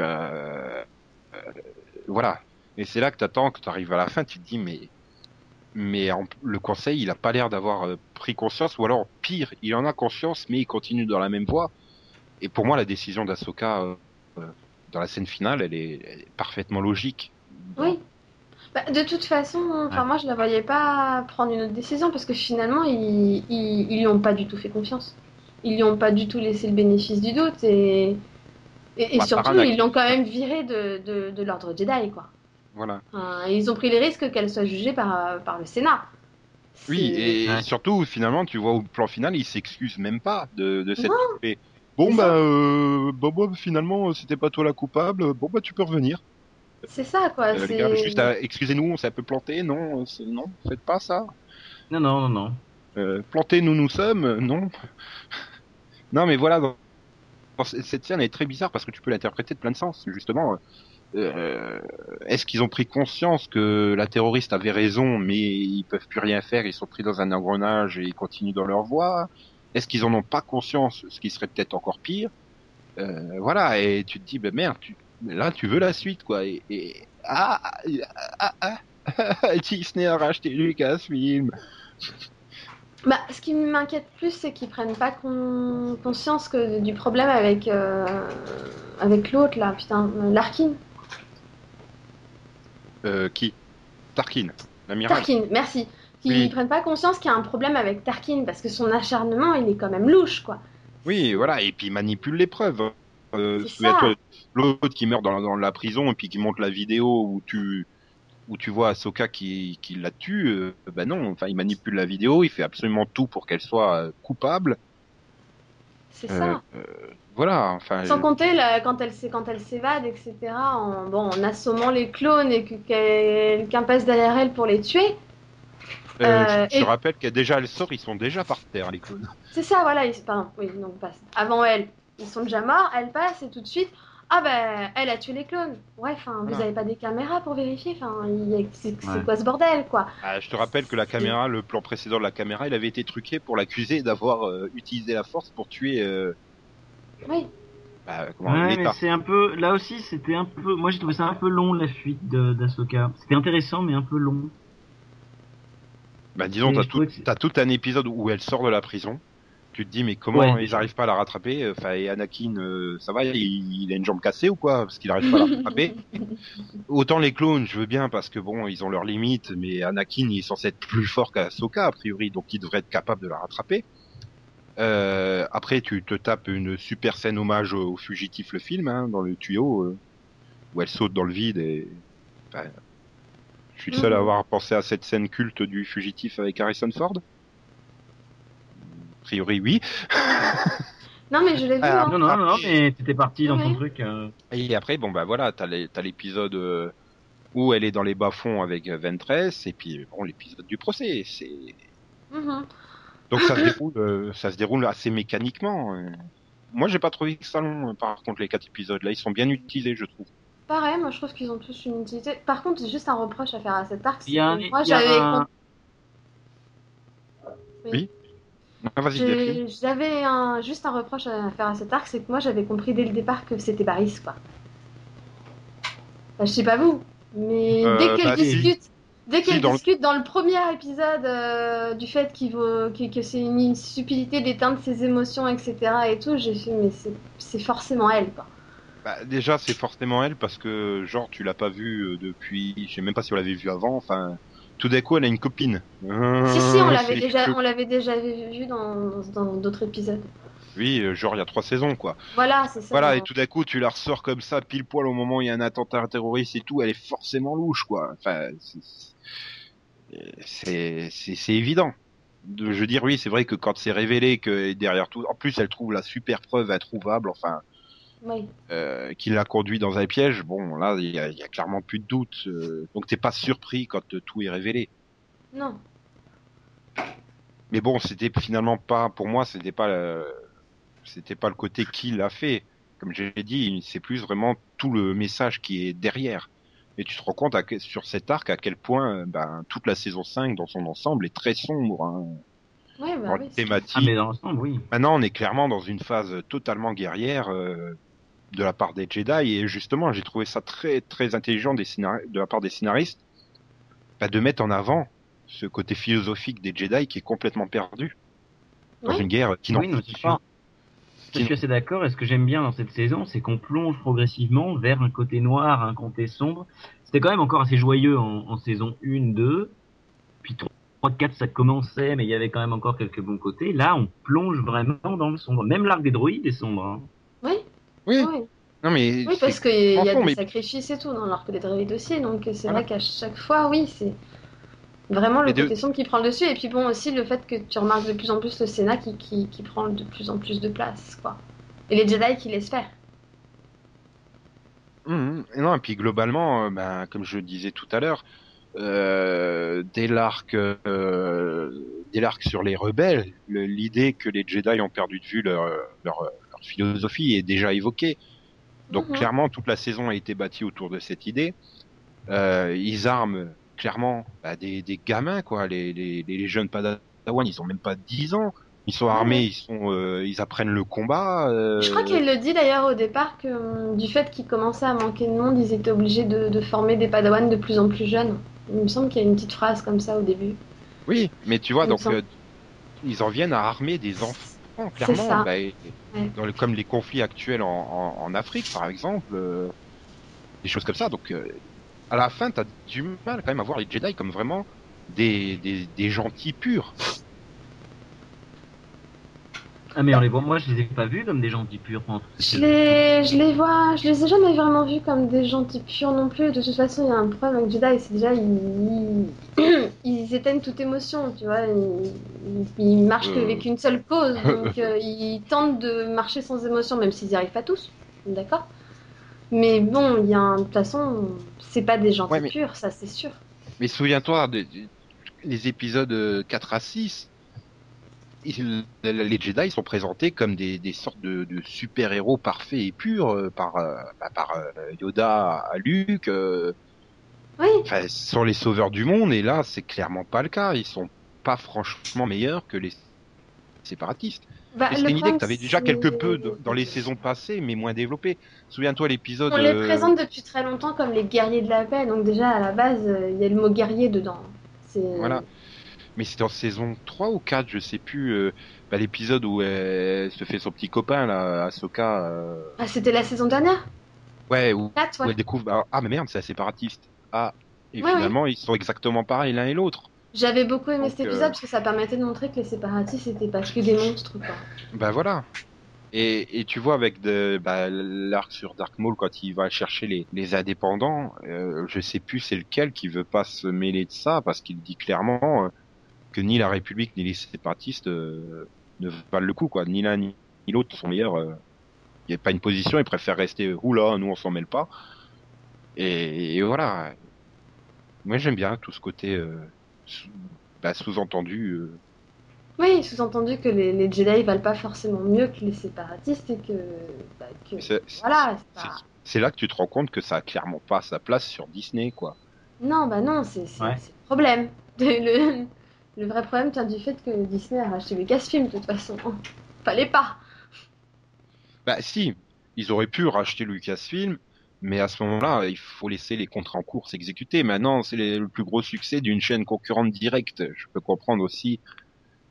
voilà. Et c'est là que t'attends, que tu arrives à la fin, tu te dis mais mais en- le conseil, il a pas l'air d'avoir pris conscience, ou alors pire, il en a conscience, mais il continue dans la même voie. Et pour moi, la décision d'Asoka dans la scène finale, elle est, elle est parfaitement logique. Oui. Bah, de toute façon, enfin Ouais. moi je la voyais pas prendre une autre décision parce que finalement ils, ils, ils lui ont pas du tout fait confiance. Ils lui ont pas du tout laissé le bénéfice du doute et, et, et Bah, surtout ils l'ont quand même viré de, de, de l'ordre Jedi quoi. Voilà. Enfin, ils ont pris les risques qu'elle soit jugée par, par le Sénat. Oui, et Ouais. surtout, finalement, tu vois au plan final, il s'excuse même pas de, de cette Non. Bon bah, euh, bah, bah, finalement, c'était pas toi la coupable. Bon bah, tu peux revenir. C'est ça quoi. Euh, les c'est- gars, juste, à- excusez-nous, on s'est un peu planté. Non, c'est- non, faites pas ça. Non, non, non, non. Euh, plantés, nous nous sommes. euh, Non. non, mais voilà. dans- cette scène elle est très bizarre parce que tu peux l'interpréter de plein de sens. Justement, euh, est-ce qu'ils ont pris conscience que la terroriste avait raison, mais ils peuvent plus rien faire, ils sont pris dans un engrenage et ils continuent dans leur voie? Est-ce qu'ils en ont pas conscience, ce qui serait peut-être encore pire Euh, Voilà, et tu te dis, ben merde, tu, là tu veux la suite, quoi. Et, et ah, ah, ah, ah, Disney a racheté Lucasfilm. Bah, ce qui m'inquiète plus, c'est qu'ils prennent pas con- conscience que du problème avec euh, avec l'autre là, putain, euh, Larkin. Euh, qui? Tarkin, l'amiral. Tarkin, merci. Qu'ils Oui. prennent pas conscience qu'il y a un problème avec Tarkin parce que son acharnement, il est quand même louche quoi. Oui, voilà, et puis il manipule les preuves. Euh, souviens-toi, ça. l'autre qui meurt dans, dans la prison et puis qui montre la vidéo où tu où tu vois Ahsoka qui, qui la tue, euh, ben non, enfin il manipule la vidéo, il fait absolument tout pour qu'elle soit euh, coupable. C'est Euh, ça. euh, voilà, enfin. Sans je- compter la- quand elle quand elle s'évade, etc. En, bon, en assommant les clones et que quelqu'un passe derrière elle pour les tuer. Euh, euh, je, je et- rappelle qu'à déjà elle sort, ils sont déjà par terre les clones. C'est ça, voilà. Ils, pardon, oui, non, passe. Avant elle, ils sont déjà morts. Elle passe et tout de suite, ah ben, elle a tué les clones. Ouais, enfin, vous Voilà. avez pas des caméras pour vérifier. Enfin, y a- c'est Ouais. quoi ce bordel, quoi? Ah, je te rappelle que la caméra, le plan précédent de la caméra, il avait été truqué pour l'accuser d'avoir euh, utilisé la force pour tuer. Euh, Oui. bah, comment, Ouais, mais c'est un peu. Là aussi, c'était un peu. Moi, j'ai trouvé ça un peu long la fuite d'Asoka. C'était intéressant, mais un peu long. Bah disons, t'as tout, que tout un épisode où elle sort de la prison. Tu te dis mais comment Ouais. ils arrivent pas à la rattraper? Enfin, et Anakin, euh, ça va, il, il a une jambe cassée ou quoi? Parce qu'il arrive pas à la rattraper. Autant les clones, je veux bien parce que bon, ils ont leurs limites, mais Anakin il est censé être plus fort qu'Ahsoka a priori, donc il devrait être capable de la rattraper. Euh, après, tu te tapes une super scène hommage au, au fugitif le film, hein, dans le tuyau, euh, où elle saute dans le vide et. enfin, je suis le seul à avoir pensé à cette scène culte du fugitif avec Harrison Ford. A priori, oui. Non, mais je l'ai vu. Ah, hein. Non, non, non, non, mais t'étais parti dans ton truc. euh. Et après, bon bah voilà, t'as l'épisode euh, où elle est dans les bas-fonds avec euh, Ventress, et puis bon l'épisode du procès. C'est Mhm. donc ça se déroule, euh, ça se déroule assez mécaniquement. Moi, j'ai pas trouvé ça long. Par contre, les quatre épisodes là, ils sont bien utilisés, je trouve. Pareil, moi je trouve qu'ils ont tous une utilité. Par contre, j'ai juste un reproche à faire à cet arc. Il y a un. c'est que Moi j'avais un- Ah, Delphine. J'ai- J'avais un, juste un reproche à faire à cet arc, c'est que moi j'avais compris dès le départ que c'était Baris, quoi. Enfin, je sais pas vous, mais Euh, dès qu'elle bah, si. discute, dès Si, qu'elle dans le- discute dans le premier épisode euh, du fait qu'il vaut, que, que c'est une stupidité d'éteindre ses émotions, etc. et tout, j'ai fait mais c'est- c'est forcément elle, quoi. Bah, déjà, c'est forcément elle parce que genre tu l'as pas vue euh, depuis, je sais même pas si on l'avait vue avant. Enfin, tout d'un coup, elle a une copine. si si, on Ah, l'avait déjà, on l'avait déjà vu dans dans d'autres épisodes. Oui, euh, genre il y a trois saisons quoi. Voilà, c'est ça. Voilà, et tout d'un coup, tu la ressors comme ça, pile poil au moment où il y a un attentat terroriste et tout, elle est forcément louche, quoi. Enfin, c'est- c'est c'est c'est évident. De, je veux dire, oui, c'est vrai que quand c'est révélé que derrière tout, en plus, elle trouve la super preuve introuvable, enfin, Oui. euh, qui l'a conduit dans un piège. Bon, là, il y a, il y a clairement plus de doute. euh, donc, t'es pas surpris quand euh, tout est révélé. Non. Mais bon, c'était finalement pas, pour moi, c'était pas, le- c'était pas le côté qui l'a fait. Comme j'ai dit, c'est plus vraiment tout le message qui est derrière. Et tu te rends compte à, sur cet arc à quel point euh, ben, toute la saison 5 dans son ensemble est très sombre. Hein, Ouais, bah oui. thématiques. Ah, mais dans l'ensemble, oui. Maintenant, on est clairement dans une phase totalement guerrière euh, de la part des Jedi et justement, j'ai trouvé ça très très intelligent des scénar- de la part des scénaristes bah, de mettre en avant ce côté philosophique des Jedi qui est complètement perdu dans une guerre qui n'en Oui, pas. Je suis assez d'accord. Et ce que j'aime bien dans cette saison, c'est qu'on plonge progressivement vers un côté noir, un côté sombre. C'était quand même encore assez joyeux en, en saison 1, 2. Puis 3, 4, ça commençait, mais il y avait quand même encore quelques bons côtés. Là, on plonge vraiment dans le sombre. Même l'arc des droïdes est sombre. hein. Oui, Oui, oui. non mais Oui, c'est- parce qu'il y a des mais- sacrifices et tout dans l'arc des droïdes aussi, donc c'est Voilà. vrai qu'à chaque fois, oui, c'est vraiment le de- côté sombre qui prend le dessus, et puis bon, aussi le fait que tu remarques de plus en plus le Sénat qui, qui, qui prend de plus en plus de place, quoi. Et les Jedi qui laissent faire. Mhm. Et non, et puis globalement, euh, ben, comme je le disais tout à l'heure, euh, dès l'arc, euh, sur les rebelles, le- l'idée que les Jedi ont perdu de vue leur, leur, leur philosophie est déjà évoquée. Donc Mhm. clairement, toute la saison a été bâtie autour de cette idée. Euh, ils arment clairement bah, des, des gamins, quoi. Les, les, les jeunes Padawan, ils ont même pas 10 ans. Ils sont armés, ils sont, euh, ils apprennent le combat. euh, Je crois qu'elle le dit d'ailleurs au départ que du fait qu'ils commençaient à manquer de monde, ils étaient obligés de, de former des Padawans de plus en plus jeunes. Il me semble qu'il y a une petite phrase comme ça au début. Oui, mais tu vois, Il donc ils en viennent à armer des enfants, Clairement. Bah, et- Ouais. dans le- comme les conflits actuels en, en, en Afrique, par exemple, euh, des choses comme ça. Donc, euh, à la fin, t'as du mal quand même à voir les Jedi comme vraiment des, des, des gentils purs. Ah, mais on les voit. Moi, je les ai pas vus comme des gentils purs. Je les, je les vois, je les ai jamais vraiment vus comme des gentils purs non plus. De toute façon, il y a un problème avec Jedi, c'est déjà ils, éteignent toute émotion, tu vois. Ils, marchent Euh. qu'avec une seule cause, donc euh, ils tentent de marcher sans émotion, même s'ils n'y arrivent pas tous, d'accord. Mais bon, il y a un- de toute façon, c'est pas des gentils Ouais, mais- purs, ça c'est sûr. Mais souviens-toi, des- les épisodes euh, 4 à 6, ils- les Jedi sont présentés comme des, des sortes de, de super-héros parfaits et purs euh, par, euh, bah, par euh, Yoda à Luke. Oui, Enfin, ce sont les sauveurs du monde, et là, c'est clairement pas le cas. Ils sont pas franchement meilleurs que les séparatistes. bah, c'est une idée que problème, t'avais déjà quelque peu de- dans les saisons passées, mais moins développée. Souviens-toi l'épisode. On les euh, présente depuis très longtemps comme les guerriers de la paix, donc déjà à la base, euh, il y a le mot guerrier dedans. Voilà. Mais c'était en saison 3 ou 4, je sais plus. euh, bah, l'épisode où elle se fait son petit copain, là, Ahsoka. euh, Ah, c'était la saison dernière? Ouais, où, 4, où ouais. elle découvre. bah, ah, mais merde, c'est un séparatiste. Ah. Et Ouais, finalement, ils sont exactement pareils l'un et l'autre. J'avais beaucoup aimé Donc, cet euh, épisode parce que ça permettait de montrer que les séparatistes c'était pas que des monstres quoi. Ben voilà. Et, et tu vois avec de, bah, l'arc sur Dark Maul quand il va chercher les, les indépendants, euh, je sais plus c'est lequel qui veut pas se mêler de ça parce qu'il dit clairement euh, que ni la République ni les séparatistes euh, ne valent le coup quoi, ni l'un ni, ni l'autre sont meilleurs. euh. Il n'y a pas une position, ils préfèrent rester euh, oula, nous on s'en mêle pas. Et, et voilà. Moi j'aime bien tout ce côté euh, sous- bah, sous-entendu. euh, Oui, sous-entendu que les, les Jedi valent pas forcément mieux que les séparatistes et que. bah, que- c'est- Voilà, c'est pas- là que tu te rends compte que ça a clairement pas sa place sur Disney, quoi. Non, bah non, c'est Ouais. le problème. Le, le vrai problème tient du fait que Disney a racheté Lucasfilm de toute façon. Fallait pas. Bah si, ils auraient pu racheter Lucasfilm, mais à ce moment-là, il faut laisser les contrats en cours s'exécuter. Maintenant, c'est le plus gros succès d'une chaîne concurrente directe. Je peux comprendre aussi.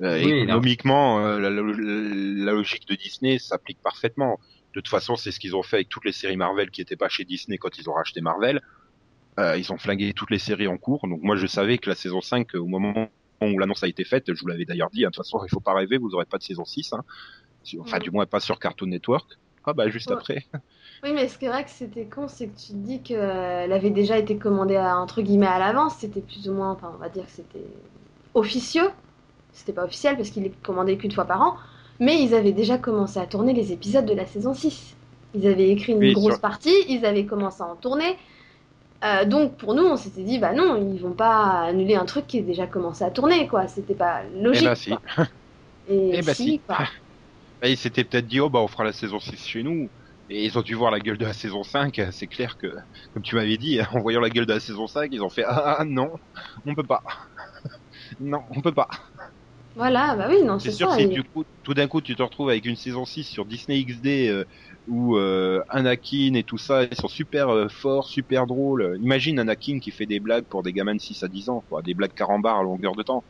euh, Oui, économiquement, euh, la, la- la logique de Disney s'applique parfaitement. De toute façon, c'est ce qu'ils ont fait avec toutes les séries Marvel qui étaient pas chez Disney quand ils ont racheté Marvel. Euh, ils ont flingué toutes les séries en cours. Donc moi, je savais que la saison 5, au moment où l'annonce a été faite, je vous l'avais d'ailleurs dit, hein, de toute façon, il faut pas rêver, vous aurez pas de saison 6. Hein. Enfin, du moins pas sur Cartoon Network. Ah bah juste Ouais. après. Oui, mais ce qui est vrai que c'était con, c'est que tu te dis qu'elle avait déjà été commandée à, entre guillemets à l'avance. C'était plus ou moins, enfin, on va dire que c'était officieux. C'était pas officiel parce qu'il est commandé qu'une fois par an. Mais ils avaient déjà commencé à tourner les épisodes de la saison 6. Ils avaient écrit une Oui, grosse sur- partie, ils avaient commencé à en tourner. Euh, donc pour nous, on s'était dit, bah non, ils vont pas annuler un truc qui est déjà commencé à tourner, quoi. C'était pas logique. Eh si. quoi. Et Eh bah si. quoi. Ils s'étaient peut-être dit, oh bah on fera la saison 6 chez nous. Et ils ont dû voir la gueule de la saison 5, c'est clair que, comme tu m'avais dit, en voyant la gueule de la saison 5, ils ont fait Ah ah, non, on peut pas. non, on peut pas. Voilà, bah oui, non, C'est c'est sûr ça. que si et- du coup, tout d'un coup tu te retrouves avec une saison 6 sur Disney XD euh, où euh, Anakin et tout ça, ils sont super euh, forts, super drôles. Imagine Anakin qui fait des blagues pour des gamins de 6 à 10 ans, quoi, des blagues carambars à longueur de temps.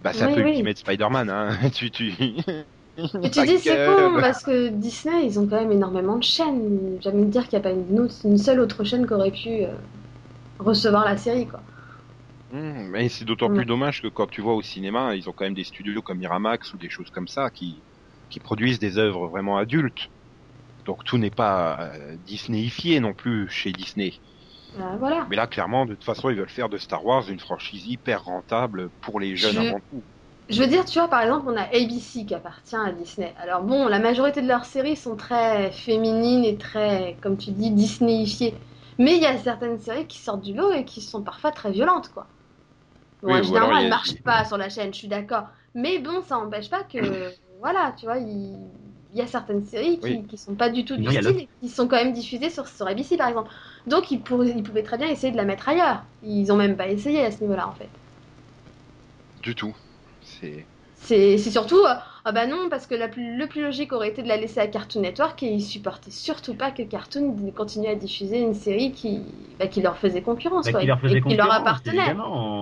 Bah c'est un Oui, peu oui. Ultimate Spider-Man, hein. tu, tu... Mais tu dis c'est con parce que Disney ils ont quand même énormément de chaînes. J'aime me dire qu'il n'y a pas une, autre- une seule autre chaîne qui aurait pu euh, recevoir la série quoi. Hmm, mais c'est d'autant plus dommage que quand tu vois au cinéma, ils ont quand même des studios comme Miramax ou des choses comme ça qui, qui produisent des œuvres vraiment adultes. Donc tout n'est pas euh, Disneyifié non plus chez Disney. Euh, voilà. Mais là, clairement, de toute façon, ils veulent faire de Star Wars une franchise hyper rentable pour les jeunes Je- avant tout. Je veux dire, tu vois, par exemple, on a ABC qui appartient à Disney. Alors bon, la majorité de leurs séries sont très féminines et très, comme tu dis, Disneyifiées. Mais il y a certaines séries qui sortent du lot et qui sont parfois très violentes, quoi. Bon, Oui, ou généralement, elles a- marchent pas sur la chaîne, je suis d'accord. Mais bon, ça n'empêche pas que, voilà, tu vois, il il y a certaines séries qui, Oui. qui sont pas du tout du style et qui sont quand même diffusées sur, sur ABC, par exemple. Donc, ils, pouvaient très bien essayer de la mettre ailleurs. Ils ont même pas essayé à ce niveau-là, en fait. Du tout. C'est. C'est c'est surtout, euh, ah bah non, parce que la plus- le plus logique aurait été de la laisser à Cartoon Network et ils supportaient surtout pas que Cartoon continue à diffuser une série qui, bah, qui leur faisait concurrence, Bah, quoi, qui leur faisait et qui leur concurrence, appartenait.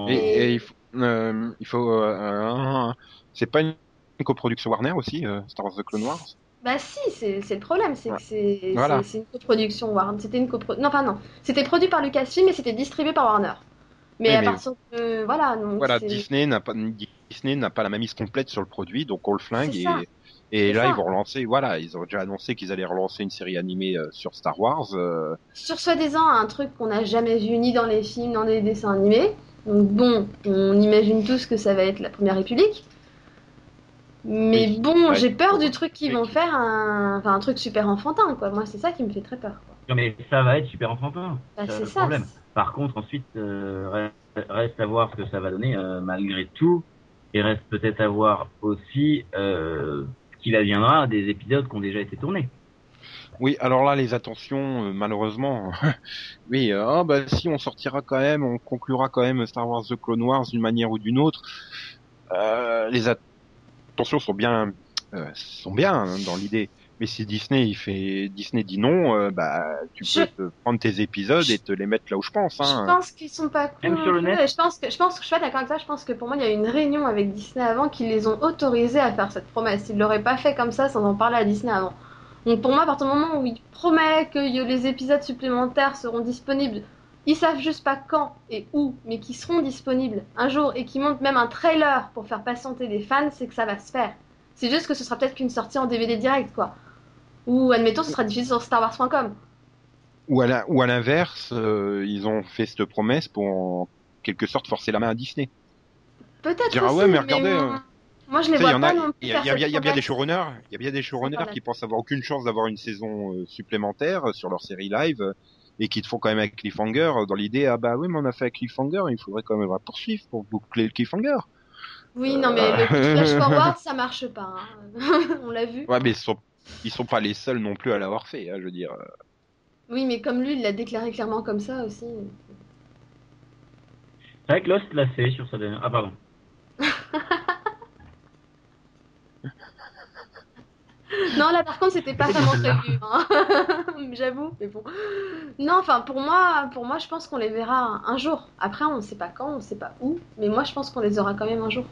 Et, Et- et il faut. euh, il faut euh, euh, c'est pas une une coproduction Warner aussi, euh, Star Wars The Clone Wars Bah si, c'est le problème, c'est que c'est Voilà. une coproduction Warner. C'était une copro... Non, pas non. C'était produit par Lucasfilm mais c'était distribué par Warner. Mais Oui, à mais- partir de... Voilà, donc Voilà, Disney n'a pas Disney n'a pas la mainmise complète sur le produit, donc on le flingue et et là ça. ils vont relancer. Voilà, ils ont déjà annoncé qu'ils allaient relancer une série animée euh, sur Star Wars. euh, sur soi-disant un truc qu'on n'a jamais vu ni dans les films, ni dans les dessins animés. Donc bon, on imagine tous que ça va être la Première République. Mais Oui, bon, ouais, j'ai peur du truc qu'ils vont faire, un... Enfin, un truc super enfantin, quoi. Moi, c'est ça qui me fait très peur. Quoi. Non, mais ça va être super enfantin. Bah, C'est ça. problème. Par contre, ensuite, euh, reste, reste à voir ce que ça va donner euh, malgré tout. Et reste peut-être à voir aussi euh, ce qu'il adviendra des épisodes qui ont déjà été tournés. Oui, alors là les attentions, euh, malheureusement, oui, euh, ah bah si on sortira quand même, on conclura quand même Star Wars The Clone Wars d'une manière ou d'une autre. Euh, les attentions sont bien, euh, sont bien hein, dans l'idée. Mais si Disney il fait, Disney dit non, euh, bah tu Je- peux te prendre tes épisodes et te les mettre là où je pense. Je Hein. pense qu'ils sont pas Et Je pense que je pense que je suis pas d'accord avec ça. Je pense que pour moi, il y a eu une réunion avec Disney avant qui les ont autorisés à faire cette promesse. Ils l'auraient pas fait comme ça sans en parler à Disney avant. Donc pour moi, à partir du moment où il promet que les épisodes supplémentaires seront disponibles, ils savent juste pas quand et où, mais qui seront disponibles un jour et qui montent même un trailer pour faire patienter les fans, c'est que ça va se faire. C'est juste que ce sera peut-être qu'une sortie en DVD direct, quoi. Ou admettons, ce sera diffusé sur StarWars.com. Ou à la- ou à l'inverse, euh, ils ont fait cette promesse pour en quelque sorte forcer la main à Disney. Peut-être Dire, ah aussi, ouais, mais regardez, moi, euh, moi, je les vois pas a, non plus il y a, bien des showrunners, il y a bien des showrunners qui pensent avoir aucune chance d'avoir une saison euh, supplémentaire sur leur série live et qui te font quand même avec Cliffhanger dans l'idée ah bah oui mais on a fait avec Cliffhanger, il faudrait quand même la poursuivre pour boucler le Cliffhanger. Oui, non, mais le flash forward, ça marche pas. hein. On l'a vu. Ouais mais ils sont ils sont pas les seuls non plus à l'avoir fait, hein, je veux dire. Oui, mais comme lui, il l'a déclaré clairement comme ça aussi. C'est vrai que Lost l'a fait sur sa dernière. Ah, pardon. Non, là, par contre, c'était pas vraiment prévu. hein. J'avoue, mais bon. Non, enfin, pour moi, pour moi, je pense qu'on les verra un jour. Après, on sait pas quand, on sait pas où, mais moi, je pense qu'on les aura quand même un jour.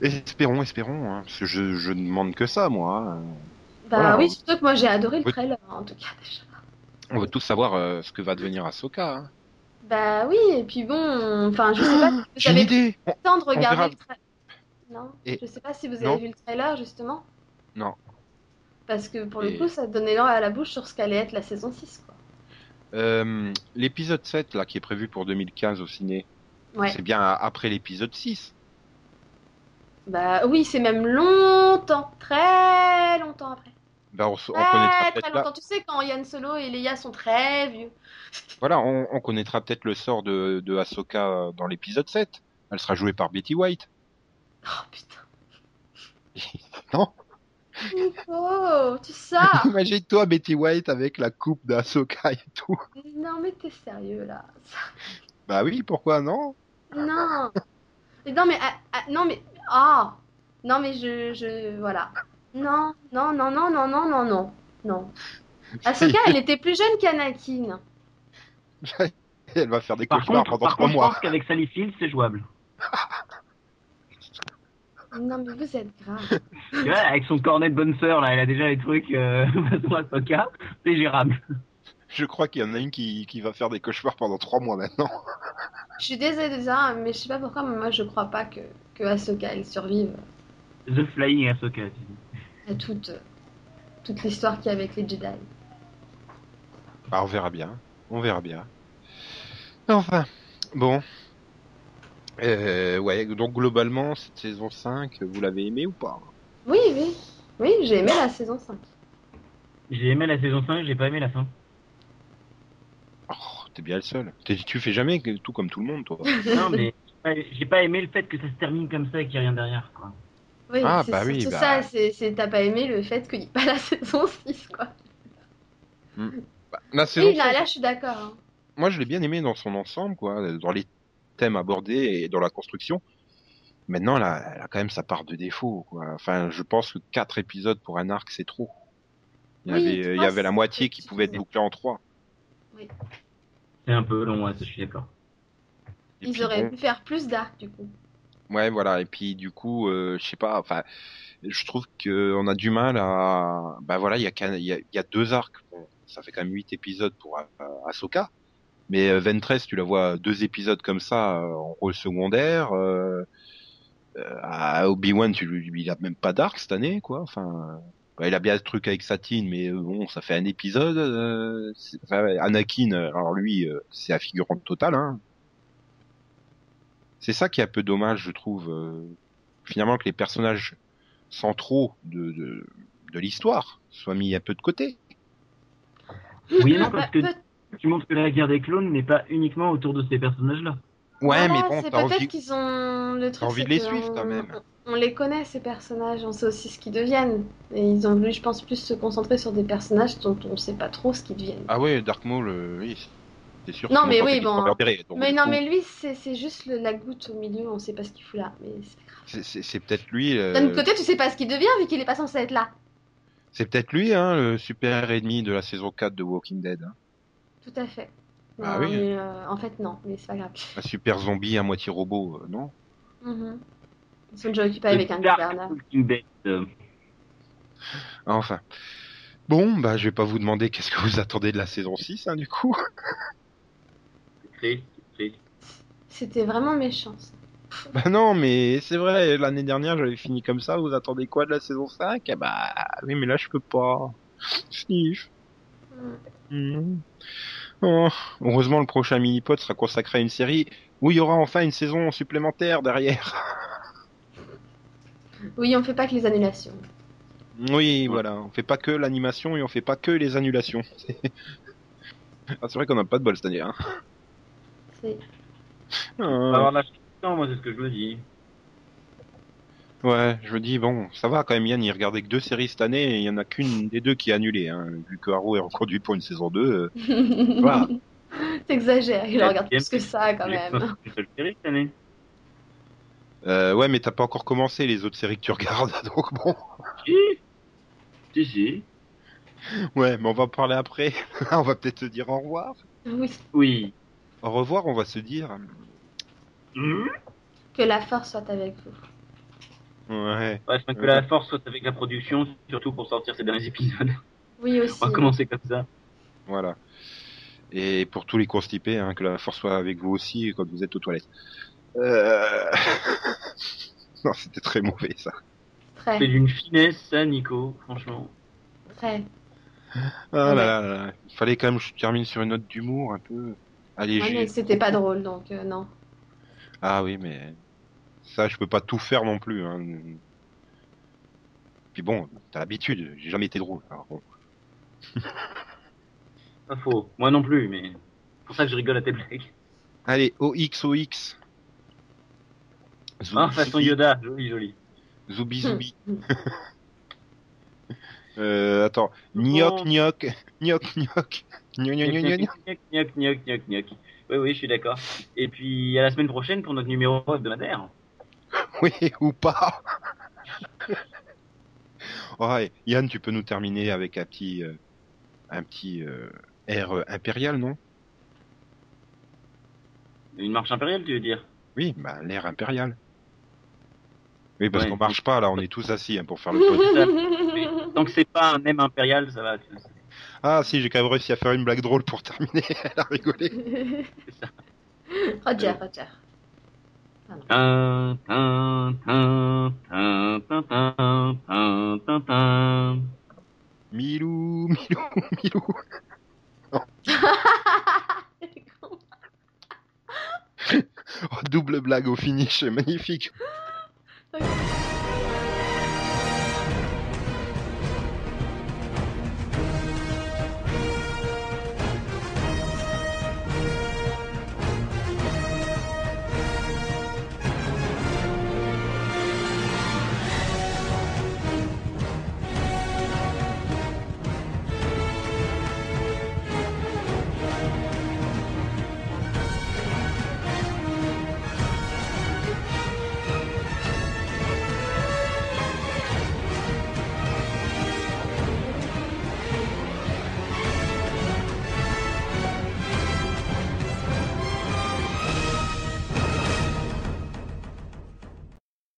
Espérons, espérons, hein, parce que je, je ne demande que ça moi. hein. Bah Voilà. oui, surtout que moi, j'ai adoré le Oui. trailer, en tout cas, déjà. On veut tous savoir euh, ce que va devenir Ahsoka. Hein. Bah oui, et puis bon, enfin, je sais pas si vous avez le temps de regarder le trailer. Non, Et- je sais pas si vous avez Non. vu le trailer, justement. Non. Parce que pour le Et- coup, ça donnait l'or à la bouche sur ce qu'allait être la saison 6, quoi. Euh, l'épisode 7 là qui est prévu pour 2015 au ciné, Ouais. c'est bien après l'épisode 6. Bah oui, c'est même longtemps, très longtemps après. Ben, on, on Très, connaîtra très peut-être longtemps. Tu sais, quand Yann Solo et Leia sont très vieux. Voilà, on, on connaîtra peut-être le sort de, de Ahsoka euh, dans l'épisode 7. Elle sera jouée par Betty White. Oh putain. Non Nico, tu ça Imagine-toi Betty White avec la coupe d'Asoka et tout. Non, mais t'es sérieux là Bah oui, pourquoi non? Non Non, mais. ah, ah, non, mais. Ah Non, mais je, je. Voilà. Non, non, non, non, non, non, non, non. Non. Asuka, elle était plus jeune qu'Anakin. Elle va faire des Par cauchemars contre, pendant par trois contre je mois. pense qu'avec Sally Field, c'est jouable. Non, mais vous êtes grave. Tu vois, avec son cornet de bonne sœur, là, elle a déjà les trucs euh, façon Ahsoka, c'est gérable. Je crois qu'il y en a une qui, qui va faire des cauchemars pendant trois mois maintenant. Je suis désolée de hein, mais je sais pas pourquoi, mais moi je crois pas que, que Asuka elle survive The Flying Ahsoka. tu dis. à toute, toute l'histoire qu'il y a avec les Jedi. Bah, on verra bien. On verra bien. Enfin, bon. Euh, ouais, donc globalement, cette saison 5, vous l'avez aimé ou pas? Oui, oui. Oui, j'ai aimé la saison 5. J'ai aimé la saison 5, j'ai pas aimé la fin. Oh, t'es bien le seul. T'es- Tu fais jamais que- tout comme tout le monde, toi. Non, mais j'ai pas- j'ai pas aimé le fait que ça se termine comme ça et qu'il n'y a rien derrière. Quoi. Oui, Ah, c'est bah surtout oui, bah. ça, c'est c'est- t'as pas aimé le fait qu'il n'y ait pas la saison 6, quoi. Bah, la saison Oui, là, 5, là, je suis d'accord. hein. moi je l'ai bien aimé dans son ensemble, quoi, dans les thèmes abordés et dans la construction. Maintenant, elle a, elle a quand même sa part de défaut, quoi. Enfin, je pense que quatre épisodes pour un arc, c'est trop. Il y Oui, avait, il y avait la moitié qui pouvait être bouclée en trois. C'est un peu long, ouais, ça, je suis d'accord. Ils puis, auraient bon, pu faire plus d'arc, du coup. Ouais, voilà. Et puis du coup, euh, je sais pas. Enfin, je trouve que on a du mal à. Bah voilà, il y a y a, y a deux arcs. Bon, ça fait quand même huit épisodes pour euh, Ahsoka. Mais euh, Ventress, tu la vois deux épisodes comme ça euh, en rôle secondaire. Euh, euh, à Obi-Wan, tu lui, il a même pas d'arc cette année, quoi. Enfin, bah, il a bien ce truc avec Satine, mais euh, bon, ça fait un épisode. euh, enfin, Anakin, alors lui, euh, c'est un figurant total, hein. C'est ça qui est un peu dommage, je trouve. euh, finalement, que les personnages centraux de, de, de l'histoire soient mis un peu de côté. Oui non, parce que tu montres que la guerre des clones n'est pas uniquement autour de ces personnages-là. Ouais, voilà, mais bon, c'est t'as peut-être envie. qu'ils ont le truc. envie de les suivre, on- quand même. On, les connaît ces personnages, on sait aussi ce qu'ils deviennent. Et ils ont voulu, je pense, plus se concentrer sur des personnages dont on sait pas trop ce qu'ils deviennent. Ah ouais, Dark Maul, euh, oui, c'est sûr. Non, mais oui, bon. mais non, coup, mais lui, c'est c'est juste le- la goutte au milieu, on sait pas ce qu'il fout là. Mais c'est pas grave. c'est- c'est c'est peut-être lui. euh, D'un autre côté, tu sais pas ce qu'il devient vu qu'il est pas censé être là. C'est peut-être lui, hein, le super ennemi de la saison 4 de Walking Dead. hein. Tout à fait. Ah Non, oui. mais, euh, en fait, non, mais c'est pas grave. Un super zombie à moitié robot, euh, non? Ils sont déjà occupés avec un gouverneur. Euh, Enfin. Bon, bah, je vais pas vous demander qu'est-ce que vous attendez de la saison 6, hein, du coup. C'était vraiment méchant. ça. Bah non, mais c'est vrai, l'année dernière, j'avais fini comme ça, vous attendez quoi de la saison 5 Eh Bah, oui, mais là, je peux pas. Sniff. Mm. Oh, heureusement, le prochain mini-pod sera consacré à une série où il y aura enfin une saison supplémentaire derrière. Oui, on fait pas que les annulations. Oui, voilà, on fait pas que l'animation et on fait pas que les annulations. Ah, c'est vrai qu'on a pas de bol cette année. Hein. C'est- On va Ah, moi, c'est ce que je me dis. Ouais, je me dis, bon, ça va quand même, Yann, il regardait que deux séries cette année et il y en a qu'une des deux qui est annulée. Hein. Vu que Haro est reconduit pour une saison 2. euh, Voilà. T'exagères, il regarde plus que ça quand même. série cette année. Euh, ouais, mais t'as pas encore commencé les autres séries que tu regardes, donc bon. Si, si, si. Ouais, mais on va en parler après. on va peut-être se dire au revoir. Oui, Oui. Au revoir, on va se dire. Mhm. que la force soit avec vous. Ouais. Ouais, c'est que la force soit avec la production, surtout pour sortir ces derniers épisodes. Oui aussi. On va commencer comme ça. Voilà. Et pour tous les constipés, hein, que la force soit avec vous aussi quand vous êtes aux toilettes. Euh... non, c'était très mauvais ça. C'est Très, d'une finesse, ça, Nico, franchement. très. Ah Ouais. là là là. Il fallait quand même que je termine sur une note d'humour un peu Ouais, allégée. mais c'était pas drôle donc euh, non. Ah oui, mais ça, je peux pas tout faire non plus. Hein. Puis bon, t'as l'habitude, j'ai jamais été drôle. Alors bon. Pas faux. Moi non plus, mais c'est pour ça que je rigole à tes blagues. Allez, OXOX. Zou- Ah, façon Yoda, joli, joli. Zoubi Zoubi. Euh, attends. Gnoc, gnoc, gnoc, gnoc. Gnoc, gnoc, gnoc, gnoc. Gnoc, gnoc, gnoc, gnoc, gnoc. Oui, oui, je suis d'accord. Et puis à la semaine prochaine pour notre numéro hebdomadaire. Oui, ou pas. Ouais, Yann, tu peux nous terminer avec un petit, euh, un petit euh, air euh, impérial, non? Une marche impériale, tu veux dire? Oui, bah l'air impérial. Oui, parce Ouais. qu'on marche pas là, on est tous assis hein, pour faire le pod. Tant que c'est pas un M impérial, ça va. Ah si, j'ai quand même réussi à faire une blague drôle pour terminer. Elle a rigolé. Roger, Roger. Milou, Milou, Milou. Oh, double blague au finish, magnifique.